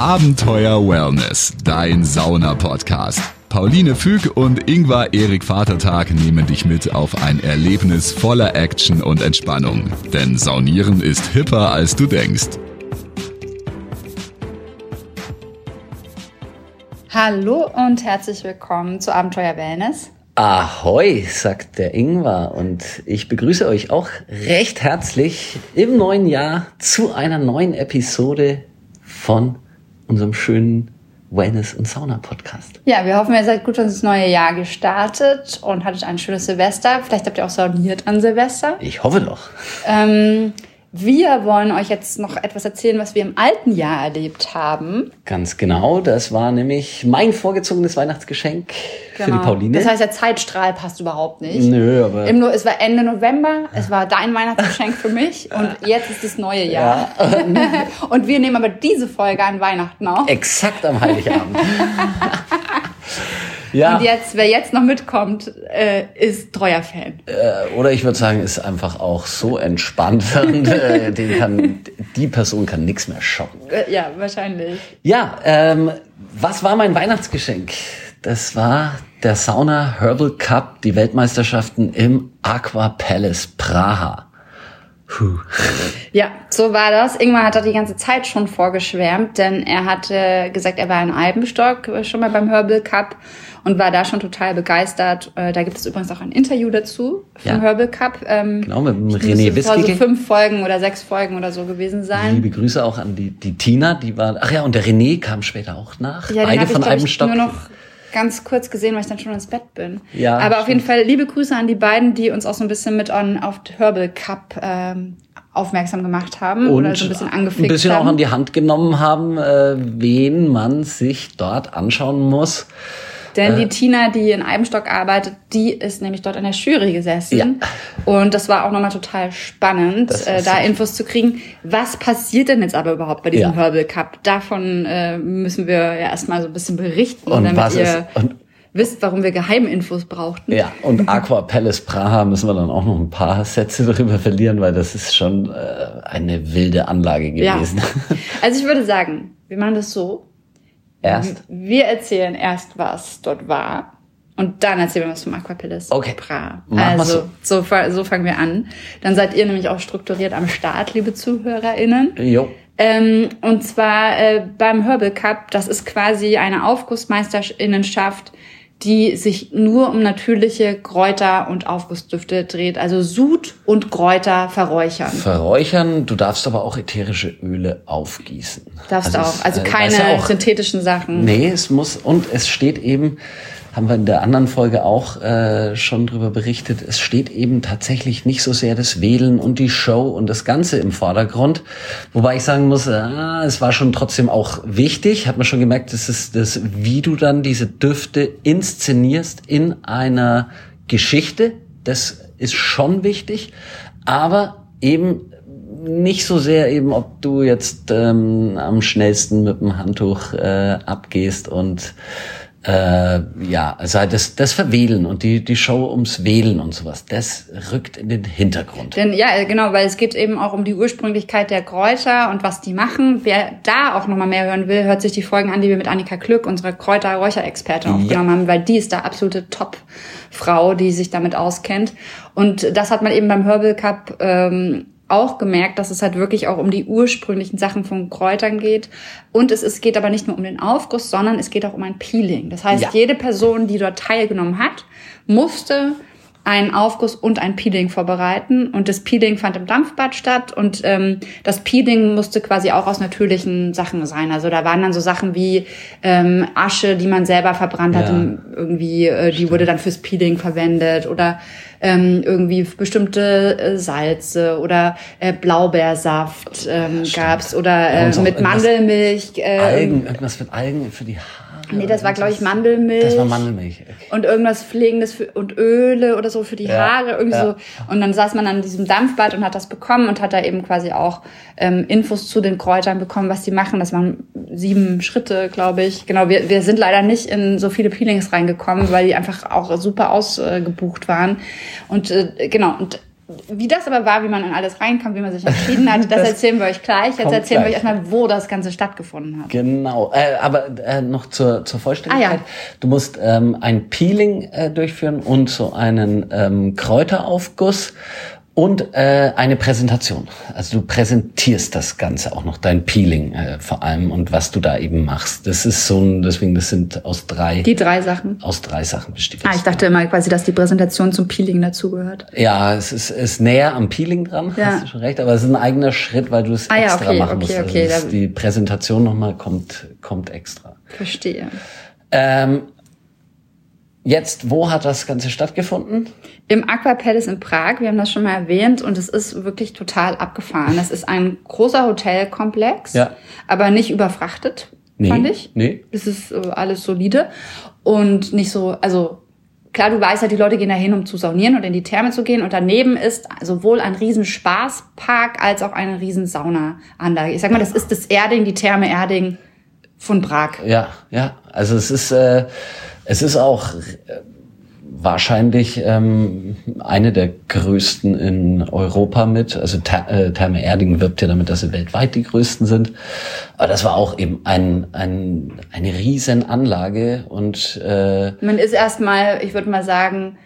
Abenteuer Wellness, dein Sauna-Podcast. Pauline Füg und Ingvar Erik Vatertag nehmen dich mit auf ein Erlebnis voller Action und Entspannung. Denn Saunieren ist hipper, als du denkst. Hallo und herzlich willkommen zu Abenteuer Wellness. Ahoi, sagt der Ingwer und ich begrüße euch auch recht herzlich im neuen Jahr zu einer neuen Episode von unserem schönen Wellness und Sauna Podcast. Ja, wir hoffen, ihr seid gut ins neue Jahr gestartet und hattet ein schönes Silvester. Vielleicht habt ihr auch sauniert an Silvester. Ich hoffe doch. Ähm, wir wollen euch jetzt noch etwas erzählen, was wir im alten Jahr erlebt haben. Ganz genau, das war nämlich mein vorgezogenes Weihnachtsgeschenk genau. für die genau. Pauline. Das heißt, der Zeitstrahl passt überhaupt nicht. Nö, aber... Im, es war Ende November, es war dein Weihnachtsgeschenk für mich und jetzt ist das neue Jahr. Ja. und wir nehmen aber diese Folge an Weihnachten auf. Exakt am Heiligabend. Ja. Und jetzt, wer jetzt noch mitkommt, äh, ist treuer Fan. Äh, oder ich würde sagen, ist einfach auch so entspannt, äh, den kann, die Person kann nichts mehr schocken. Äh, ja, wahrscheinlich. Ja, ähm, was war mein Weihnachtsgeschenk? Das war der Sauna Herbal Cup, die Weltmeisterschaften im Aqua Palace Praha. Puh. Ja, so war das. Ingmar hat da die ganze Zeit schon vorgeschwärmt, denn er hatte gesagt, er war in Albenstock äh, schon mal beim Herbal Cup und war da schon total begeistert. Äh, da gibt es übrigens auch ein Interview dazu vom ja. Herbal Cup. Ähm, genau, mit René Wissky. so fünf Folgen oder sechs Folgen oder so gewesen sein. Liebe Grüße auch an die, die Tina, die war, ach ja, und der René kam später auch nach. Ja, Beide von einem Stock. Nur noch ganz kurz gesehen, weil ich dann schon ins Bett bin. Ja, Aber stimmt. auf jeden Fall liebe Grüße an die beiden, die uns auch so ein bisschen mit on, auf Herbal Cup ähm, aufmerksam gemacht haben und oder so ein bisschen angefixt Ein bisschen haben. auch an die Hand genommen haben, äh, wen man sich dort anschauen muss. Denn die äh. Tina, die in Eibenstock arbeitet, die ist nämlich dort in der Jury gesessen. Ja. Und das war auch nochmal total spannend, äh, da Infos zu kriegen. Was passiert denn jetzt aber überhaupt bei diesem ja. Herbal Cup? Davon äh, müssen wir ja erstmal so ein bisschen berichten, und damit ihr wisst, warum wir Geheiminfos brauchten. Ja, und Aqua Palace Praha müssen wir dann auch noch ein paar Sätze darüber verlieren, weil das ist schon äh, eine wilde Anlage gewesen. Ja. Also ich würde sagen, wir machen das so. Erst? Wir erzählen erst, was dort war. Und dann erzählen wir was vom Aquapillis. Okay. Pra. Also, so. So, so fangen wir an. Dann seid ihr nämlich auch strukturiert am Start, liebe ZuhörerInnen. Jo. Ähm, und zwar äh, beim Herbal Cup, das ist quasi eine Aufgussmeisterinnenschaft, die sich nur um natürliche Kräuter und Aufgussdüfte dreht. Also Sud und Kräuter verräuchern. Verräuchern, du darfst aber auch ätherische Öle aufgießen. Darfst also auch. Also keine ja auch, synthetischen Sachen. Nee, es muss, und es steht eben, haben wir in der anderen Folge auch äh, schon drüber berichtet, es steht eben tatsächlich nicht so sehr das Wählen und die Show und das Ganze im Vordergrund. Wobei ich sagen muss, ah, es war schon trotzdem auch wichtig, hat man schon gemerkt, das ist das, wie du dann diese Düfte inszenierst in einer Geschichte. Das ist schon wichtig, aber eben nicht so sehr eben, ob du jetzt ähm, am schnellsten mit dem Handtuch äh, abgehst und äh, ja, also das, das Verwählen und die, die Show ums Wählen und sowas, das rückt in den Hintergrund. Denn, ja, genau, weil es geht eben auch um die Ursprünglichkeit der Kräuter und was die machen. Wer da auch nochmal mehr hören will, hört sich die Folgen an, die wir mit Annika Glück, unserer Kräuter-Räucherexpertin, aufgenommen ja. haben, weil die ist da absolute Top-Frau, die sich damit auskennt. Und das hat man eben beim Herbal Cup ähm, auch gemerkt, dass es halt wirklich auch um die ursprünglichen Sachen von Kräutern geht. Und es, es geht aber nicht nur um den Aufguss, sondern es geht auch um ein Peeling. Das heißt, ja. jede Person, die dort teilgenommen hat, musste einen Aufguss und ein Peeling vorbereiten. Und das Peeling fand im Dampfbad statt. Und ähm, das Peeling musste quasi auch aus natürlichen Sachen sein. Also da waren dann so Sachen wie ähm, Asche, die man selber verbrannt ja. hat. irgendwie, äh, die Stimmt. wurde dann fürs Peeling verwendet. Oder ähm, irgendwie bestimmte äh, Salze oder äh, Blaubeersaft ähm, gab's. Oder äh, mit Mandelmilch. Äh, Algen, irgendwas mit Algen für die Haare. Nee, das war, glaube ich, Mandelmilch. Das war Mandelmilch. Okay. Und irgendwas Pflegendes für, und Öle oder so für die ja, Haare, irgendwie ja. so. Und dann saß man an diesem Dampfbad und hat das bekommen und hat da eben quasi auch ähm, Infos zu den Kräutern bekommen, was die machen. Das waren sieben Schritte, glaube ich. Genau, wir, wir sind leider nicht in so viele Peelings reingekommen, weil die einfach auch super ausgebucht waren. Und äh, genau, und wie das aber war, wie man in alles reinkam, wie man sich entschieden hat, das, das erzählen wir euch gleich. Jetzt erzählen gleich. wir euch erstmal, wo das Ganze stattgefunden hat. Genau, äh, aber äh, noch zur, zur Vollständigkeit. Ah, ja. Du musst ähm, ein Peeling äh, durchführen und so einen ähm, Kräuteraufguss und äh, eine Präsentation. Also du präsentierst das Ganze auch noch, dein Peeling äh, vor allem und was du da eben machst. Das ist so ein, deswegen, das sind aus drei. Die drei Sachen. Aus drei Sachen besteht. Ah, ich dachte immer quasi, dass die Präsentation zum Peeling dazugehört. Ja, es ist, ist näher am Peeling dran, ja. hast du schon recht, aber es ist ein eigener Schritt, weil du es ah, extra ja, okay, machen okay, musst. Also okay, die Präsentation nochmal kommt, kommt extra. Verstehe. Ähm, Jetzt, wo hat das Ganze stattgefunden? Im Aqua Palace in Prag. Wir haben das schon mal erwähnt und es ist wirklich total abgefahren. Das ist ein großer Hotelkomplex, ja. aber nicht überfrachtet, nee, fand ich. Nee. Es ist äh, alles solide und nicht so, also klar, du weißt ja, die Leute gehen da hin, um zu saunieren und in die Therme zu gehen. Und daneben ist sowohl ein riesen Spaßpark als auch eine riesen Saunaanlage. Ich sag mal, das ist das Erding, die Therme Erding von Prag. Ja, ja. Also es ist äh, es ist auch äh, wahrscheinlich ähm, eine der größten in Europa mit. Also äh, Therme Erding wirbt ja damit, dass sie weltweit die größten sind. Aber das war auch eben ein, ein, eine riesen Anlage und äh, man ist erstmal, ich würde mal sagen,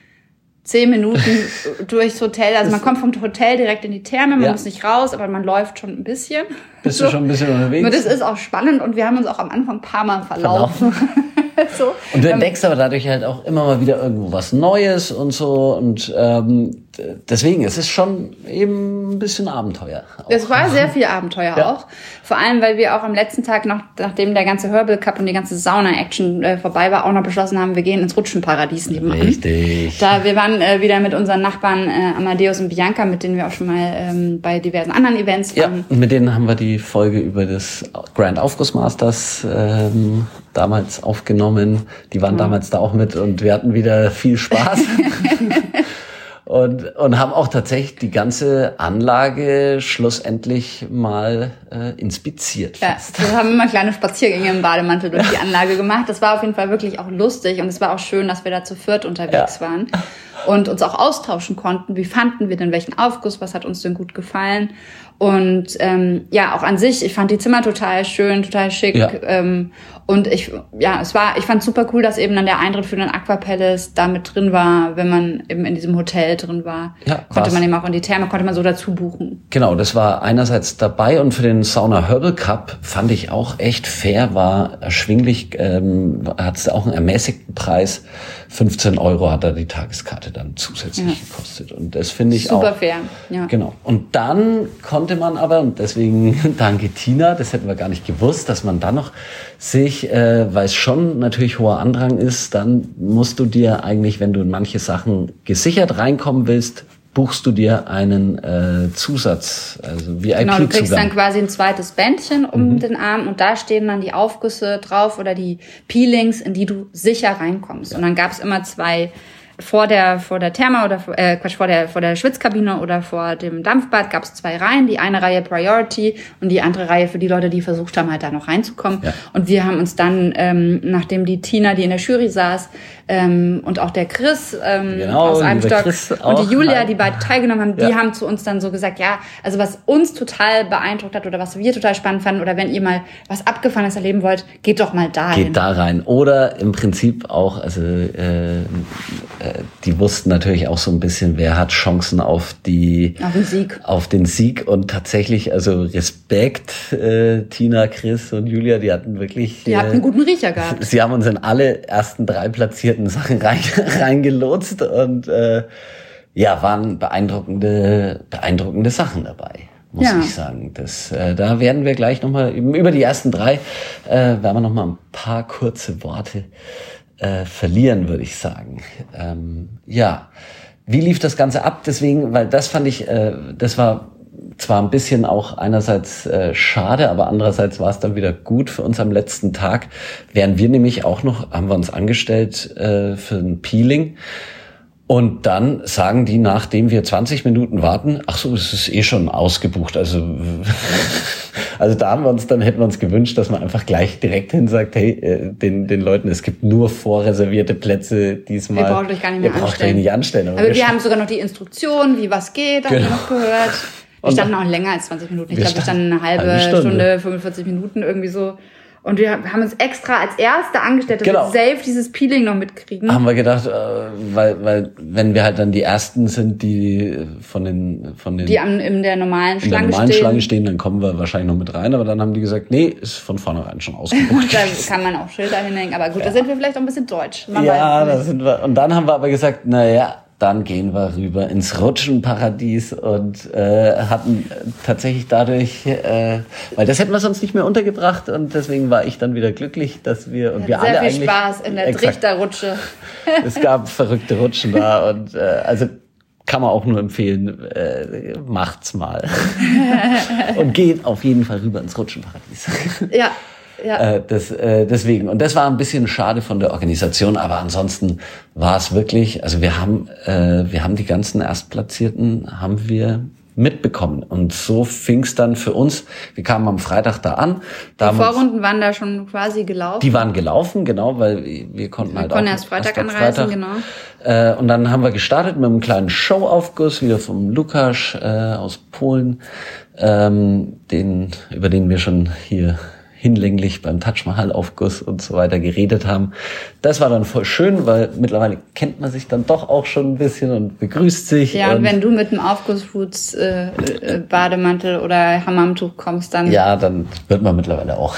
zehn Minuten durchs Hotel. Also man kommt vom Hotel direkt in die Therme, man ja. muss nicht raus, aber man läuft schon ein bisschen. Bist so. du schon ein bisschen unterwegs? Und das ist auch spannend und wir haben uns auch am Anfang ein paar Mal verlaufen. verlaufen. so. Und du ähm, entdeckst aber dadurch halt auch immer mal wieder irgendwo was Neues und so. Und ähm, deswegen, es ist schon eben ein bisschen Abenteuer. Auch. Es war sehr viel Abenteuer ja. auch. Vor allem, weil wir auch am letzten Tag, noch, nachdem der ganze Herbal Cup und die ganze Sauna-Action äh, vorbei war, auch noch beschlossen haben, wir gehen ins Rutschenparadies nebenan. Richtig. Da wir waren äh, wieder mit unseren Nachbarn äh, Amadeus und Bianca, mit denen wir auch schon mal ähm, bei diversen anderen Events waren. Ja, und mit denen haben wir die Folge über das Grand Aufguss Masters ähm, damals aufgenommen. Die waren mhm. damals da auch mit und wir hatten wieder viel Spaß. und, und haben auch tatsächlich die ganze Anlage schlussendlich mal äh, inspiziert. Ja, wir haben immer kleine Spaziergänge im Bademantel durch die Anlage gemacht. Das war auf jeden Fall wirklich auch lustig und es war auch schön, dass wir da zu viert unterwegs ja. waren und uns auch austauschen konnten. Wie fanden wir denn welchen Aufguss? Was hat uns denn gut gefallen? Und ähm, ja, auch an sich, ich fand die Zimmer total schön, total schick. Ja. Ähm, und ich, ja, es war, ich fand super cool, dass eben dann der Eintritt für den Aqua Palace da mit drin war, wenn man eben in diesem Hotel drin war. Ja, konnte man eben auch in die Therme, konnte man so dazu buchen. Genau, das war einerseits dabei und für den Sauna Herbal Cup fand ich auch echt fair, war erschwinglich, ähm, hat es auch einen ermäßigten Preis 15 Euro hat da die Tageskarte dann zusätzlich ja. gekostet. Und das finde ich Super auch. Super fair, ja. Genau. Und dann konnte man aber, und deswegen danke Tina, das hätten wir gar nicht gewusst, dass man dann noch sich, äh, weil es schon natürlich hoher Andrang ist, dann musst du dir eigentlich, wenn du in manche Sachen gesichert reinkommen willst, buchst du dir einen äh, Zusatz, also VIP-Zugang. Genau, du kriegst dann quasi ein zweites Bändchen um mhm. den Arm und da stehen dann die Aufgüsse drauf oder die Peelings, in die du sicher reinkommst. Ja. Und dann gab es immer zwei vor der vor der Therma oder äh, Quatsch, vor der vor der Schwitzkabine oder vor dem Dampfbad gab es zwei Reihen, die eine Reihe Priority und die andere Reihe für die Leute, die versucht haben, halt da noch reinzukommen. Ja. Und wir haben uns dann, ähm, nachdem die Tina, die in der Jury saß, ähm, und auch der Chris ähm, genau, aus einem Stock und die Julia, die beide teilgenommen haben, ja. die haben zu uns dann so gesagt, ja, also was uns total beeindruckt hat oder was wir total spannend fanden oder wenn ihr mal was Abgefahrenes erleben wollt, geht doch mal da rein. Geht da rein. Oder im Prinzip auch, also äh, die wussten natürlich auch so ein bisschen, wer hat Chancen auf die auf den Sieg. Auf den Sieg und tatsächlich, also Respekt, äh, Tina, Chris und Julia, die hatten wirklich. Die äh, hatten einen guten Riecher gehabt. Sie haben uns in alle ersten drei platziert komplizierten Sachen rein, reingelotst und äh, ja, waren beeindruckende, beeindruckende Sachen dabei, muss ja. ich sagen. Das, äh, da werden wir gleich nochmal, über die ersten drei, äh, werden wir nochmal ein paar kurze Worte äh, verlieren, würde ich sagen. Ähm, ja, wie lief das Ganze ab? Deswegen, weil das fand ich, äh, das war zwar ein bisschen auch einerseits äh, schade, aber andererseits war es dann wieder gut für uns am letzten Tag. Während wir nämlich auch noch, haben wir uns angestellt äh, für ein Peeling. Und dann sagen die, nachdem wir 20 Minuten warten, ach so, es ist eh schon ausgebucht. Also, also da haben wir uns, dann hätten wir uns gewünscht, dass man einfach gleich direkt hin sagt, hey, äh, den, den Leuten, es gibt nur vorreservierte Plätze diesmal. Ihr braucht euch gar nicht mehr Ihr braucht anstellen. euch nicht anstellen. Aber wir, haben sogar noch die Instruktion, wie was geht, haben wir Genau. noch gehört. Wir standen auch länger als 20 Minuten. Ich Wir glaube, wir standen eine halbe, eine Stunde. Stunde. 45 Minuten irgendwie so. Und wir haben uns extra als Erste angestellt, dass Genau. wir safe dieses Peeling noch mitkriegen. haben wir gedacht, äh, weil, weil wenn wir halt dann die ersten sind, die von den von den die am, in der normalen in der Schlange normalen stehen. Schlange stehen, dann kommen wir wahrscheinlich noch mit rein. Aber dann haben die gesagt, nee, ist von vornherein schon ausgebucht. da kann man auch Schilder hinhängen. Aber gut, da sind wir vielleicht auch ein bisschen deutsch. Man ja, da sind wir. Und dann haben wir aber gesagt, na ja, dann gehen wir rüber ins Rutschenparadies und äh, hatten tatsächlich dadurch, äh, weil das hätten wir sonst nicht mehr untergebracht und deswegen war ich dann wieder glücklich, dass wir und nicht. wir Sehr alle viel eigentlich Spaß in der Exakt. Trichterrutsche. es gab verrückte Rutschen da und äh, also kann man auch nur empfehlen, äh, macht's mal und geht auf jeden Fall rüber ins Rutschenparadies. Ja, ja. Äh, das, äh, deswegen. Und das war ein bisschen schade von der Organisation, aber ansonsten war es wirklich, also wir haben, äh, wir haben die ganzen Erstplatzierten, haben wir mitbekommen. Und so fing's dann für uns. Wir kamen am Freitag da an. Die Vorrunden waren da schon quasi gelaufen. die waren gelaufen, genau, weil wir konnten wir halt konnten auch erst Freitag am anreisen, genau. Äh, und dann haben wir gestartet mit einem kleinen Showaufguss wieder vom Lukas äh, aus Polen, ähm, den über den wir schon hier hinlänglich beim Taj Mahal Aufguss und so weiter geredet haben. Das war dann voll schön, weil mittlerweile kennt man sich dann doch auch schon ein bisschen und begrüßt sich. Ja, und wenn du mit einem Aufgussfuß äh, äh, Bademantel oder Hammamtuch kommst, dann ja, dann wird man mittlerweile auch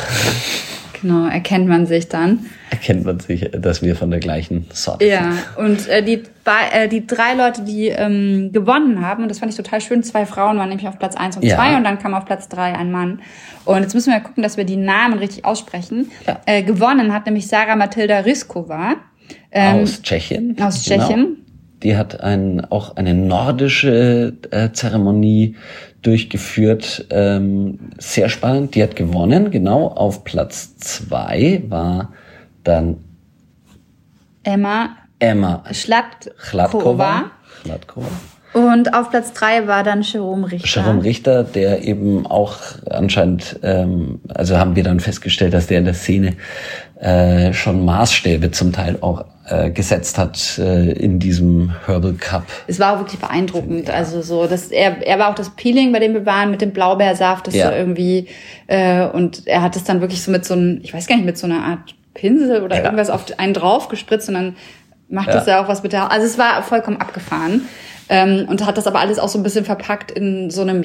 genau, erkennt man sich dann. erkennt man sich, dass wir von der gleichen Sorte Ja, sind. und äh, die, äh, die drei Leute, die ähm, gewonnen haben, und das fand ich total schön, zwei Frauen waren nämlich auf Platz eins und Ja. zwei und dann kam auf Platz drei ein Mann. Und jetzt müssen wir gucken, dass wir die Namen richtig aussprechen. Ja. Äh, gewonnen hat nämlich Sarah Matilda Riskova. Ähm, aus Tschechien. Genau. aus Tschechien. Die hat ein, auch eine nordische äh, Zeremonie durchgeführt. Ähm, sehr spannend. Die hat gewonnen. Genau auf Platz zwei war dann Emma Emma Schlatkova. Chladkova. Chladkova. Und auf Platz drei war dann Jerome Richter. Jerome Richter, der eben auch anscheinend, ähm, also haben wir dann festgestellt, dass der in der Szene äh, schon Maßstäbe zum Teil auch äh, gesetzt hat äh, in diesem Herbal Cup. Es war auch wirklich beeindruckend. Also so, dass er, er war auch das Peeling, bei dem wir waren, mit dem Blaubeersaft, das Ja. so irgendwie, äh, und er hat es dann wirklich so mit so einem, ich weiß gar nicht, mit so einer Art Pinsel oder Ja. irgendwas auf einen drauf gespritzt und dann macht das ja auch was mit der, also es war vollkommen abgefahren. Ähm, und hat das aber alles auch so ein bisschen verpackt in so einem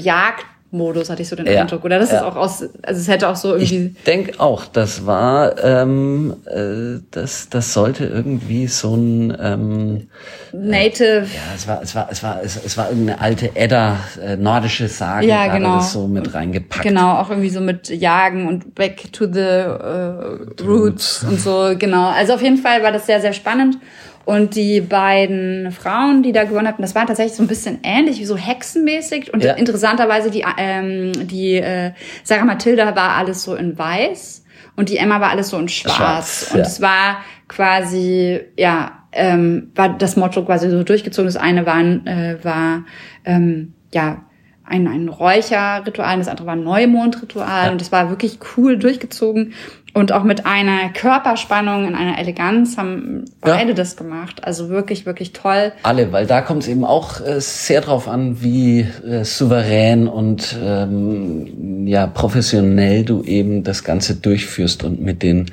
Jagdmodus, hatte ich so den Ja. Eindruck. Oder das ist Ja. auch aus, also es hätte auch so irgendwie, Ich denke auch, das war, ähm, äh, das, das sollte irgendwie so ein, ähm, Native, ja, es war, es war, es war, es, es war irgendeine alte Edda, äh, nordische Sage, Ja, genau. das so mit reingepackt. Genau, auch irgendwie so mit Jagen und Back to the äh, Roots und so, genau. Also auf jeden Fall war das sehr, sehr spannend. Und die beiden Frauen, die da gewonnen hatten, das war tatsächlich so ein bisschen ähnlich, wie so hexenmäßig. Und Ja. interessanterweise, die, ähm, die äh, Sarah Mathilda war alles so in weiß und die Emma war alles so in schwarz. Schwarz, und ja. es war quasi, ja, ähm, war das Motto quasi so durchgezogen. Das eine war, äh, war ähm, ja, ein, ein Räucherritual, das andere war ein Neumondritual und das war wirklich cool durchgezogen und auch mit einer Körperspannung in einer Eleganz haben Ja. beide das gemacht. Also wirklich, wirklich toll. Alle, weil da kommt es eben auch äh, sehr drauf an, wie äh, souverän und ähm, ja professionell du eben das Ganze durchführst und mit den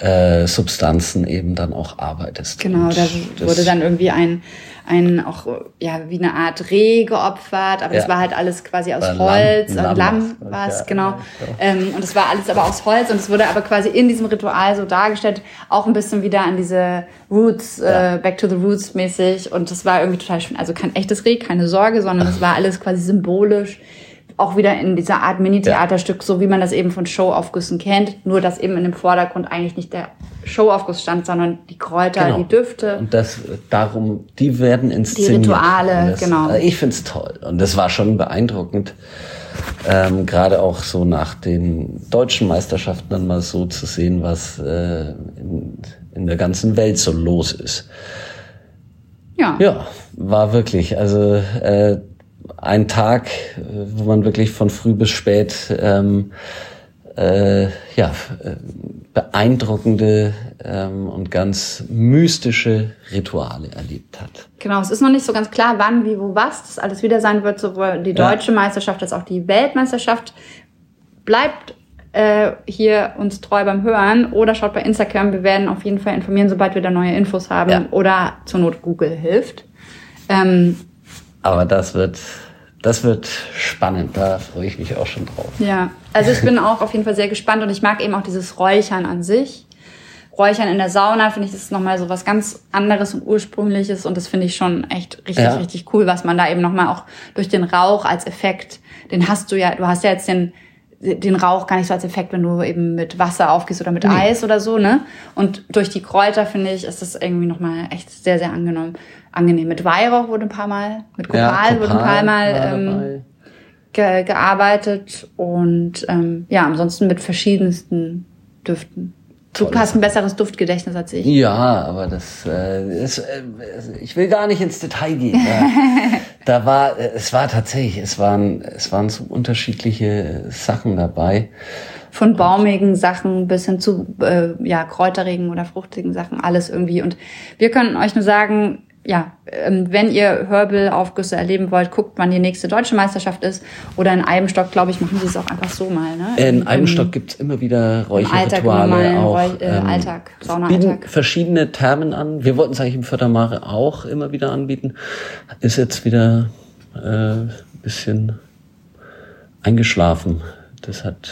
äh, Substanzen eben dann auch arbeitest. Genau, da das- wurde dann irgendwie ein, ein auch ja wie eine Art Reh geopfert, aber das Ja. war halt alles quasi aus Holz, Lamm, Lamm, Lamm war es ja, genau. ja, ja. Ähm, und es war alles aber aus Holz und es wurde aber quasi in diesem Ritual so dargestellt, auch ein bisschen wieder an diese Roots, Ja. äh, Back to the Roots mäßig und das war irgendwie total schön. Also kein echtes Reh, keine Sorge, sondern es war alles quasi symbolisch. Auch wieder in dieser Art Mini-Theaterstück, so wie man das eben von Showaufgüssen kennt, nur dass eben in dem Vordergrund eigentlich nicht der Showaufguss stand, sondern die Kräuter, Genau. die Düfte. Und das darum, die werden inszeniert. Rituale, Und das, genau. äh, Ich find's toll. Und das war schon beeindruckend. Ähm, Gerade auch so nach den deutschen Meisterschaften dann mal so zu sehen, was äh, in, in der ganzen Welt so los ist. Ja. Ja, war wirklich. Also äh, ein Tag, wo man wirklich von früh bis spät ähm, äh, ja, äh, beeindruckende ähm, und ganz mystische Rituale erlebt hat. Genau, es ist noch nicht so ganz klar, wann, wie, wo, was das alles wieder sein wird, sowohl die Ja. deutsche Meisterschaft als auch die Weltmeisterschaft. Bleibt äh, hier uns treu beim Hören oder schaut bei Instagram. Wir werden auf jeden Fall informieren, sobald wir da neue Infos haben Ja. oder zur Not Google hilft. Ähm, Aber das wird, das wird spannend. Da freue ich mich auch schon drauf. Ja, also ich bin auch auf jeden Fall sehr gespannt und ich mag eben auch dieses Räuchern an sich. Räuchern in der Sauna finde ich, das ist nochmal so was ganz anderes und ursprüngliches und das finde ich schon echt richtig, Ja. richtig cool, was man da eben nochmal auch durch den Rauch als Effekt, den hast du ja, du hast ja jetzt den, den Rauch gar nicht so als Effekt, wenn du eben mit Wasser aufgehst oder mit Eis oder so, ne? Und durch die Kräuter, finde ich, ist das irgendwie nochmal echt sehr, sehr angenehm. angenehm. Mit Weihrauch wurde ein paar Mal, mit Kopal wurde ein paar Mal ähm, ge gearbeitet und ähm, ja, ansonsten mit verschiedensten Düften. Du hast ein besseres Duftgedächtnis als ich. Ja, aber das äh, ist, äh, ich will gar nicht ins Detail gehen. Da, war, äh, es war tatsächlich, es waren, es waren so unterschiedliche Sachen dabei. Von baumigen Sachen bis hin zu äh, ja, kräuterigen oder fruchtigen Sachen, alles irgendwie. Und wir können euch nur sagen, ja, ähm, wenn ihr Herbal-Aufgüsse erleben wollt, guckt, wann die nächste deutsche Meisterschaft ist. Oder in Eibenstock, glaube ich, machen sie es auch einfach so mal. Ne? In Im- Eibenstock gibt's immer wieder Alltag, im Räucherrituale normalen auch. Äh, Alltag, es Saunaalltag. verschiedene Thermen an. Wir wollten es eigentlich im Fördermare auch immer wieder anbieten. Ist jetzt wieder äh, ein bisschen eingeschlafen. Das hat,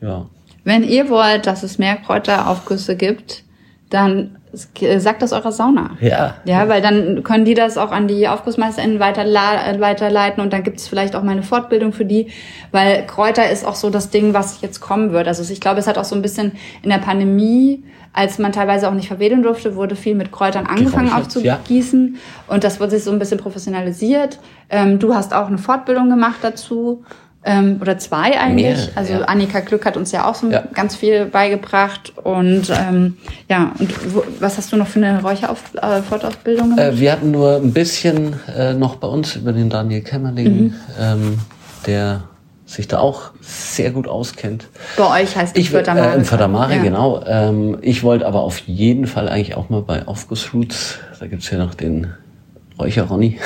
ja. Wenn ihr wollt, dass es mehr Kräuteraufgüsse gibt, dann äh, sagt das eurer Sauna. Ja. Ja, weil dann können die das auch an die AufgussmeisterInnen äh, weiterleiten und dann gibt es vielleicht auch mal eine Fortbildung für die, weil Kräuter ist auch so das Ding, was jetzt kommen wird. Also ich glaube, es hat auch so ein bisschen in der Pandemie, als man teilweise auch nicht verwedeln durfte, wurde viel mit Kräutern angefangen Geräuchert, ja. aufzugießen und das wurde sich so ein bisschen professionalisiert. Ähm, du hast auch eine Fortbildung gemacht dazu. Ähm, oder zwei eigentlich. Mehrere, also ja. Annika Glück hat uns ja auch so Ja. ganz viel beigebracht. Und ähm, ja, und wo, was hast du noch für eine Räucherfortausbildung gemacht? Äh, wir hatten nur ein bisschen äh, noch bei uns über den Daniel Kämmerling, Mhm. ähm, der sich da auch sehr gut auskennt. Bei euch heißt es Ich Fördermare. Äh, Im Fördermare, Ja. genau. Ähm, ich wollte aber auf jeden Fall eigentlich auch mal bei Aufgussroots, da gibt's ja noch den Räucher Ronny.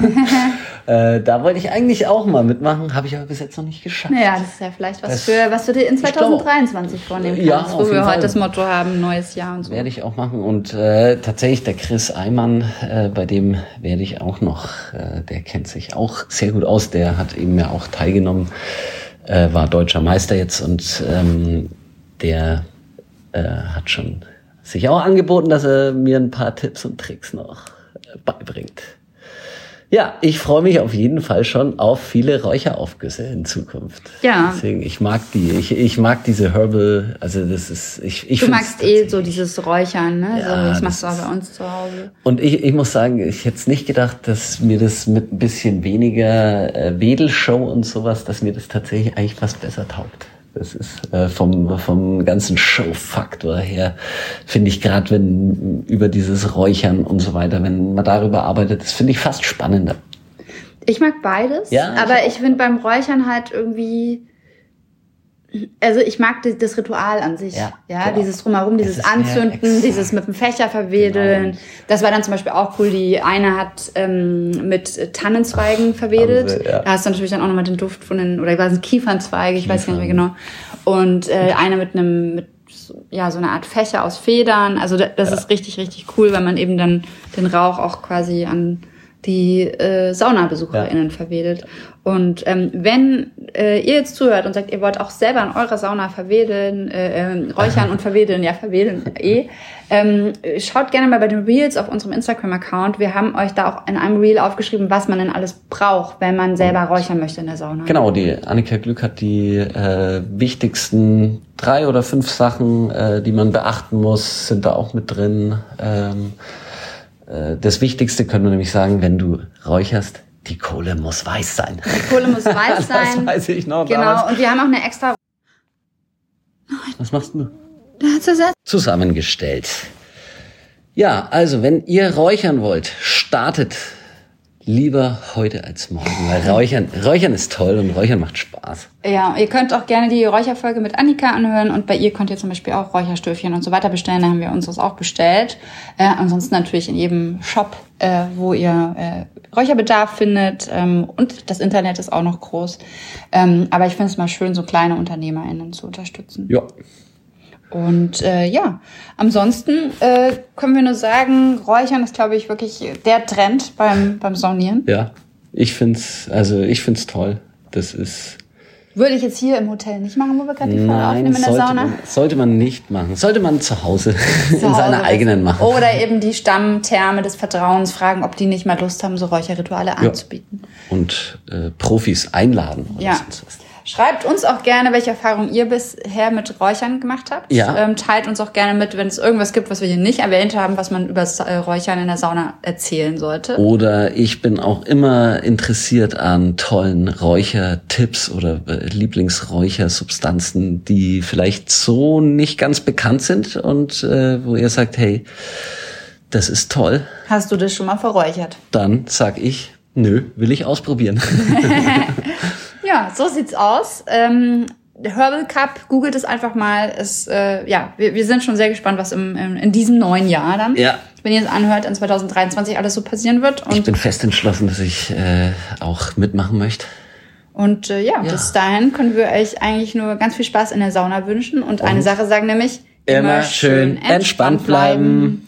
äh, da wollte ich eigentlich auch mal mitmachen, habe ich aber bis jetzt noch nicht geschafft. Naja, das ist ja vielleicht was Das- für, was du dir in glaube- 2023 vornehmen kannst, Ja, wo wir heute Fall. das Motto haben, neues Jahr und so. Werde ich auch machen. Und äh, tatsächlich der Chris Eimann, äh, bei dem werde ich auch noch, äh, der kennt sich auch sehr gut aus, der hat eben ja auch teilgenommen, äh, war deutscher Meister jetzt und ähm, der äh, hat schon sich auch angeboten, dass er mir ein paar Tipps und Tricks noch äh, beibringt. Ja, ich freue mich auf jeden Fall schon auf viele Räucheraufgüsse in Zukunft. Ja. Deswegen, ich mag die, ich, ich mag diese Herbal, also das ist, ich, ich Du magst eh so dieses Räuchern, ne? Ja, so, machst du auch bei uns zu Hause. Und ich, ich muss sagen, ich hätte es nicht gedacht, dass mir das mit ein bisschen weniger äh, Wedelshow und sowas, dass mir das tatsächlich eigentlich fast besser taugt. Das ist äh, vom, vom ganzen Show-Faktor her, finde ich gerade, wenn über dieses Räuchern und so weiter, wenn man darüber arbeitet, das finde ich fast spannender. Ich mag beides, Ja, ich aber auch. ich finde beim Räuchern halt irgendwie, also ich mag die, das Ritual an sich. Ja, Ja, genau. dieses Drumherum, Es dieses Anzünden, dieses mit dem Fächer verwedeln. Genau. Das war dann zum Beispiel auch cool. Die eine hat ähm, mit Tannenzweigen verwedelt. sie, ja. Da hast du natürlich dann auch nochmal den Duft von den, oder war es Kiefernzweige, ich weiß gar nicht mehr genau. Und äh, eine mit einem, mit so- ja, so eine Art Fächer aus Federn. Also da- das ist richtig, richtig cool, weil man eben dann den Rauch auch quasi an die äh, SaunabesucherInnen verwedelt. Und ähm, wenn äh, ihr jetzt zuhört und sagt, ihr wollt auch selber in eurer Sauna verwedeln, äh, äh, räuchern und verwedeln, ja, verwedeln eh, ähm, schaut gerne mal bei den Reels auf unserem Instagram-Account. Wir haben euch da auch in einem Reel aufgeschrieben, was man denn alles braucht, wenn man selber räuchern möchte in der Sauna. Genau, die Annika Glück hat die äh, wichtigsten drei oder fünf Sachen, äh, die man beachten muss, sind da auch mit drin. Ähm, äh, das Wichtigste können wir nämlich sagen, wenn du räucherst, die Kohle muss weiß sein. Die Kohle muss weiß sein. Das weiß ich noch Genau, damals. und wir haben auch eine extra Was machst du? Da hat's ersetzt. Zusammengestellt. Ja, also wenn ihr räuchern wollt, startet, lieber heute als morgen. Weil Räuchern, Räuchern ist toll und Räuchern macht Spaß. Ja, ihr könnt auch gerne die Räucherfolge mit Annika anhören und bei ihr könnt ihr zum Beispiel auch Räucherstöfchen und so weiter bestellen. Da haben wir uns das auch bestellt. Äh, ansonsten natürlich in jedem Shop, äh, wo ihr äh, Räucherbedarf findet. Ähm, und das Internet ist auch noch groß. Ähm, aber ich finde es mal schön, so kleine UnternehmerInnen zu unterstützen. Ja. Und äh, ja, ansonsten äh, können wir nur sagen, Räuchern ist, glaube ich, wirklich der Trend beim, beim Saunieren. Ja, ich find's, also ich find's toll. Das ist. Würde ich jetzt hier im Hotel nicht machen, wo wir gerade die Folge aufnehmen in der sollte Sauna. Man, sollte man nicht machen. Sollte man zu Hause, Zu in seiner Hause eigenen machen. Oder eben die Stammtherme des Vertrauens fragen, ob die nicht mal Lust haben, so Räucherrituale anzubieten. Und äh, Profis einladen. Oder Ja. sonst was. Schreibt uns auch gerne, welche Erfahrungen ihr bisher mit Räuchern gemacht habt. Ja. Ähm, teilt uns auch gerne mit, wenn es irgendwas gibt, was wir hier nicht erwähnt haben, was man über das äh, Räuchern in der Sauna erzählen sollte. Oder ich bin auch immer interessiert an tollen Räuchertipps oder äh, Lieblingsräuchersubstanzen, die vielleicht so nicht ganz bekannt sind und äh, wo ihr sagt, hey, das ist toll, Hast du das schon mal verräuchert? dann sag ich, nö, will ich ausprobieren. Ja, so sieht's aus. Ähm, Herbal Cup, googelt es einfach mal. Es, äh, ja, wir, wir sind schon sehr gespannt, was im, im, in diesem neuen Jahr dann, Ja. wenn ihr es anhört, in 2023 alles so passieren wird. Ich Und, bin fest entschlossen, dass ich äh, auch mitmachen möchte. und äh, ja, Ja. bis dahin können wir euch eigentlich nur ganz viel Spaß in der Sauna wünschen. Und, eine Sache sagen nämlich, Immer schön entspannt bleiben.